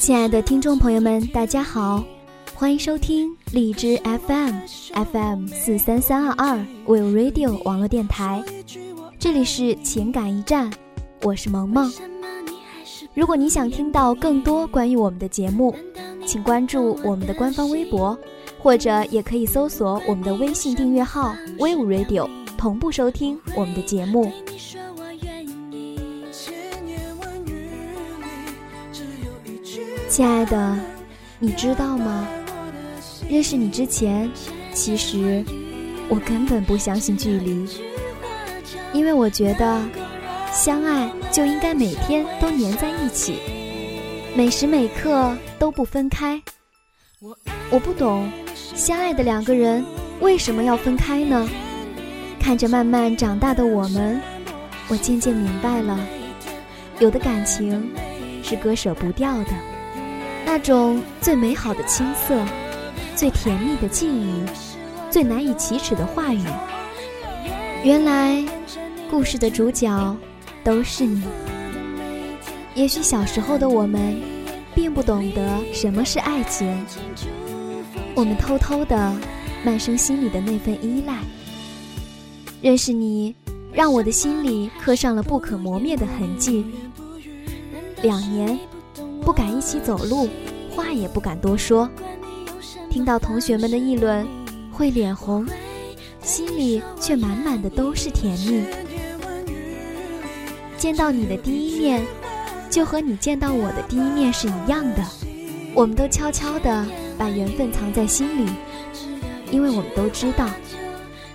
亲爱的听众朋友们，大家好，欢迎收听荔枝 FM FM 四三三二二 Will Radio 网络电台，这里是情感驿站，我是萌萌。如果你想听到更多关于我们的节目，请关注我们的官方微博，或者也可以搜索我们的微信订阅号 Will Radio，同步收听我们的节目。亲爱的，你知道吗？认识你之前，其实我根本不相信距离，因为我觉得相爱就应该每天都黏在一起，每时每刻都不分开。我不懂，相爱的两个人为什么要分开呢？看着慢慢长大的我们，我渐渐明白了，有的感情是割舍不掉的。那种最美好的青涩，最甜蜜的记忆，最难以启齿的话语。原来，故事的主角都是你。也许小时候的我们，并不懂得什么是爱情，我们偷偷的慢生心里的那份依赖。认识你，让我的心里刻上了不可磨灭的痕迹。两年。不敢一起走路，话也不敢多说。听到同学们的议论，会脸红，心里却满满的都是甜蜜。见到你的第一面，就和你见到我的第一面是一样的。我们都悄悄地把缘分藏在心里，因为我们都知道，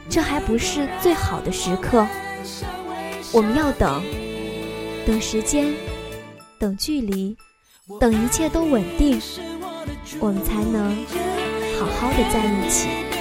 这还不是最好的时刻。我们要等，等时间，等距离。等一切都稳定，我们才能好好的在一起。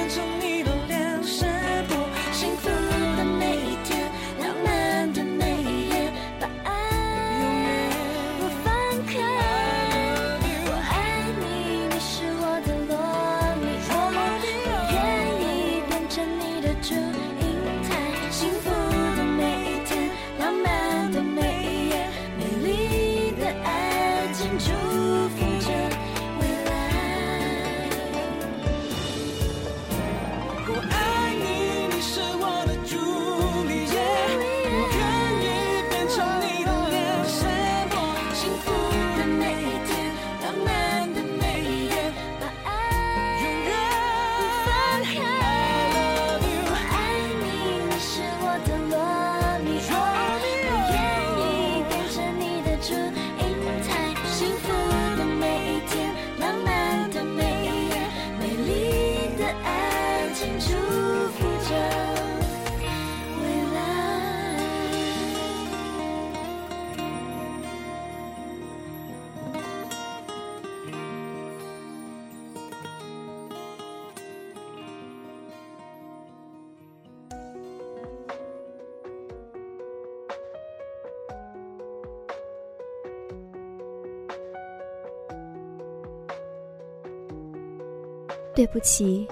对不起，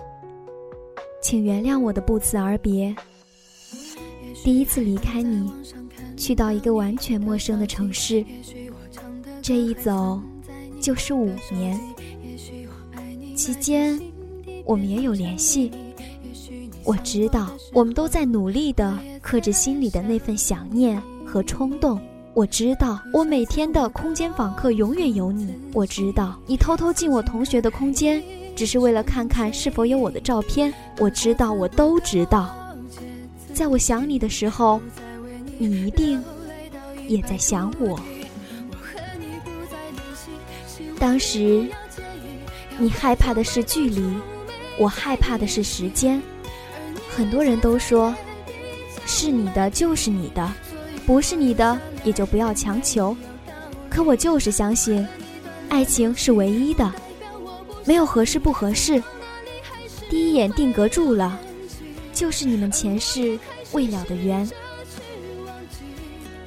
请原谅我的不辞而别。第一次离开你，去到一个完全陌生的城市，这一走就是五年。期间，我们也有联系。我知道，我们都在努力的克制心里的那份想念和冲动。我知道，我每天的空间访客永远有你。我知道，你偷偷进我同学的空间。只是为了看看是否有我的照片。我知道，我都知道，在我想你的时候，你一定也在想我。当时，你害怕的是距离，我害怕的是时间。很多人都说，是你的就是你的，不是你的也就不要强求。可我就是相信，爱情是唯一的。没有合适不合适，第一眼定格住了，就是你们前世未了的缘。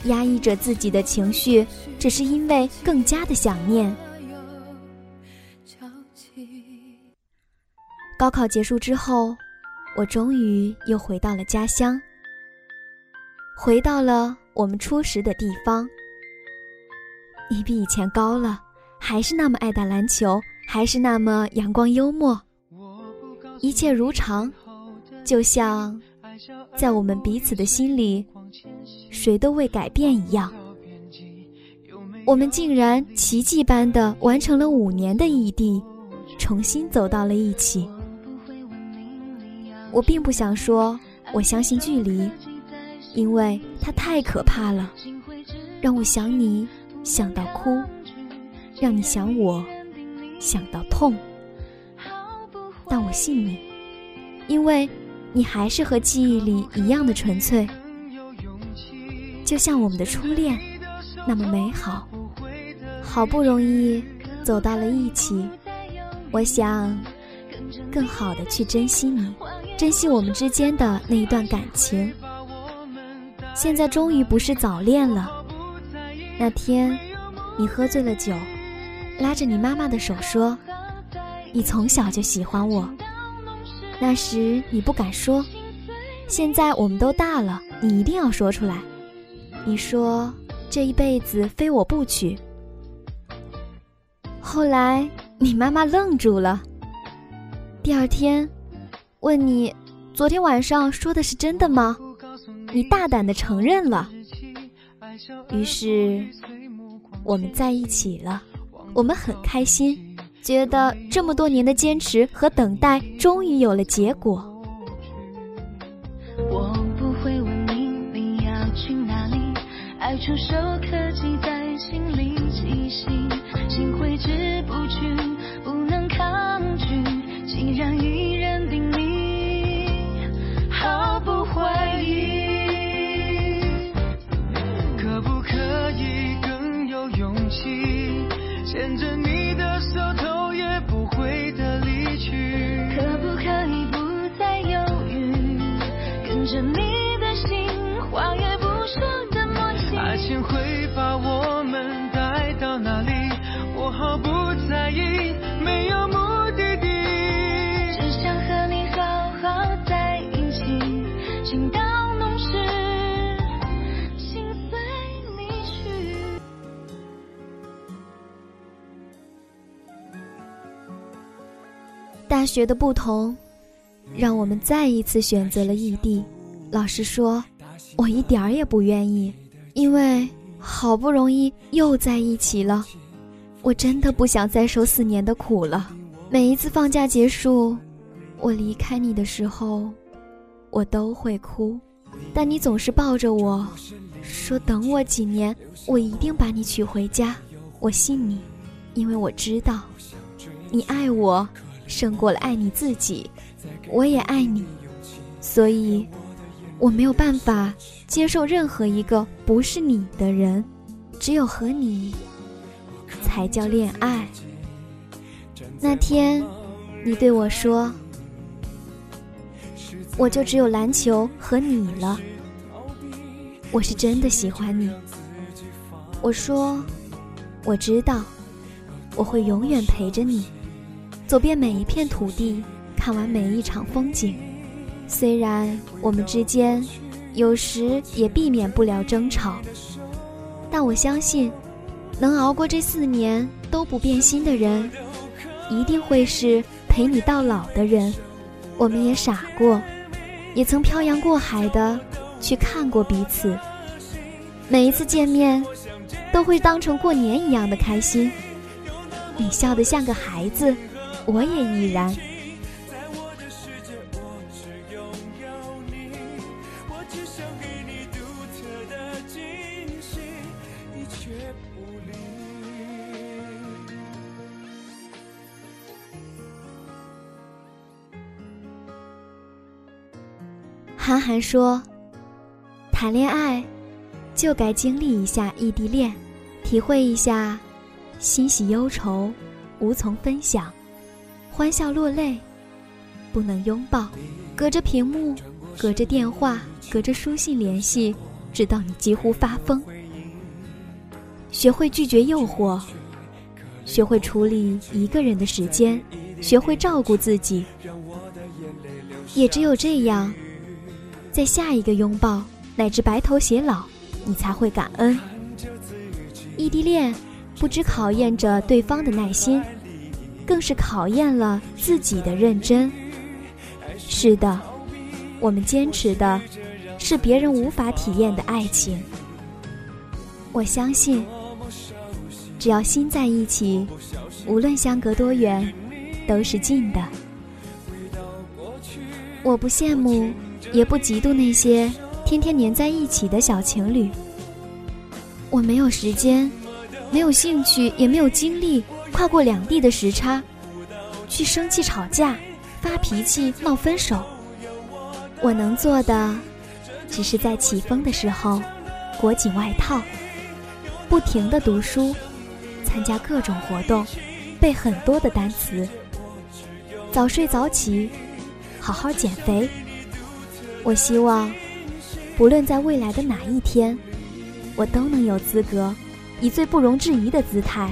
压抑着自己的情绪，只是因为更加的想念。高考结束之后，我终于又回到了家乡，回到了我们初识的地方，你比以前高了，还是那么爱打篮球，还是那么阳光幽默，一切如常，就像在我们彼此的心里，谁都未改变一样。我们竟然奇迹般的完成了五年的异地，重新走到了一起。我并不想说我相信距离，因为它太可怕了，让我想你想到哭，让你想我想到痛。但我信你，因为你还是和记忆里一样的纯粹，就像我们的初恋，那么美好。好不容易走到了一起，我想更好的去珍惜你，珍惜我们之间的那一段感情。现在终于不是早恋了。那天，你喝醉了酒，拉着你妈妈的手说：“你从小就喜欢我。”那时你不敢说，现在我们都大了，你一定要说出来。你说这一辈子非我不娶。后来，你妈妈愣住了。第二天，问你，昨天晚上说的是真的吗？你大胆的承认了。于是，我们在一起了。我们很开心，觉得这么多年的坚持和等待终于有了结果。我不会问你你要去哪里，爱触手可大学的不同，让我们再一次选择了异地。老实说，我一点儿也不愿意，因为好不容易又在一起了。我真的不想再受四年的苦了。每一次放假结束，我离开你的时候，我都会哭，但你总是抱着我，说等我几年，我一定把你娶回家。我信你，因为我知道，你爱我胜过了爱你自己，我也爱你，所以我没有办法接受任何一个不是你的人，只有和你。才叫恋爱。那天，你对我说：“我就只有篮球和你了。”我是真的喜欢你。我说：“我知道，我会永远陪着你，走遍每一片土地，看完每一场风景。虽然我们之间有时也避免不了争吵，但我相信。”能熬过这四年都不变心的人，一定会是陪你到老的人。我们也傻过，也曾漂洋过海的去看过彼此。每一次见面，都会当成过年一样的开心。你笑得像个孩子，我也依然。韩寒说：“谈恋爱，就该经历一下异地恋，体会一下欣喜忧愁，无从分享，欢笑落泪，不能拥抱，隔着屏幕，隔着电话，隔着书信联系，直到你几乎发疯。学会拒绝诱惑，学会处理一个人的时间，学会照顾自己，也只有这样。”在下一个拥抱乃至白头偕老，你才会感恩。异地恋不只考验着对方的耐心，更是考验了自己的认真。是的，我们坚持的是别人无法体验的爱情。我相信，只要心在一起，无论相隔多远，都是近的。我不羡慕，也不嫉妒那些天天黏在一起的小情侣。我没有时间，没有兴趣，也没有精力跨过两地的时差，去生气吵架、发脾气、闹分手。我能做的，只是在起风的时候裹紧外套，不停的读书，参加各种活动，背很多的单词，早睡早起。好好减肥。我希望，不论在未来的哪一天，我都能有资格，以最不容置疑的姿态，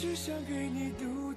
只想给你独